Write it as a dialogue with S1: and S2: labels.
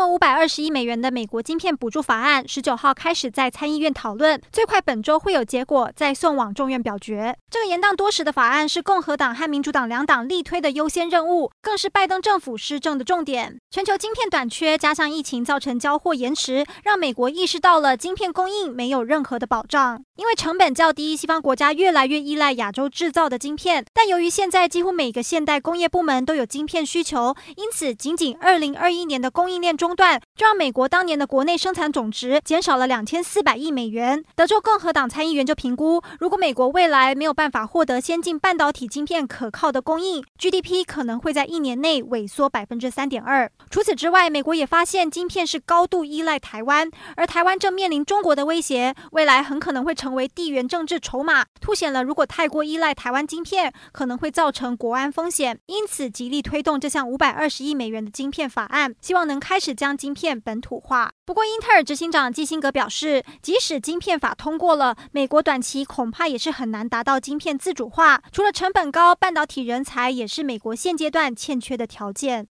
S1: 模五百二十亿美元的美国晶片补助法案，十九号开始在参议院讨论，最快本周会有结果，再送往众院表决。这个延宕多时的法案是共和党和民主党两党力推的优先任务，更是拜登政府施政的重点。全球晶片短缺，加上疫情造成交货延迟，让美国意识到了晶片供应没有任何的保障。因为成本较低，西方国家越来越依赖亚洲制造的晶片，但由于现在几乎每个现代工业部门都有晶片需求，因此仅仅二零二一年的供应链中中断，就让美国当年的国内生产总值减少了两千四百亿美元。德州共和党参议员就评估，如果美国未来没有办法获得先进半导体晶片可靠的供应，GDP 可能会在一年内萎缩百分之三点二。除此之外，美国也发现晶片是高度依赖台湾，而台湾正面临中国的威胁，未来很可能会成。为地缘政治筹码，凸显了如果太过依赖台湾晶片，可能会造成国安风险。因此，极力推动这项五百二十亿美元的晶片法案，希望能开始将晶片本土化。不过，英特尔执行长基辛格表示，即使晶片法通过了，美国短期恐怕也是很难达到晶片自主化。除了成本高，半导体人才也是美国现阶段欠缺的条件。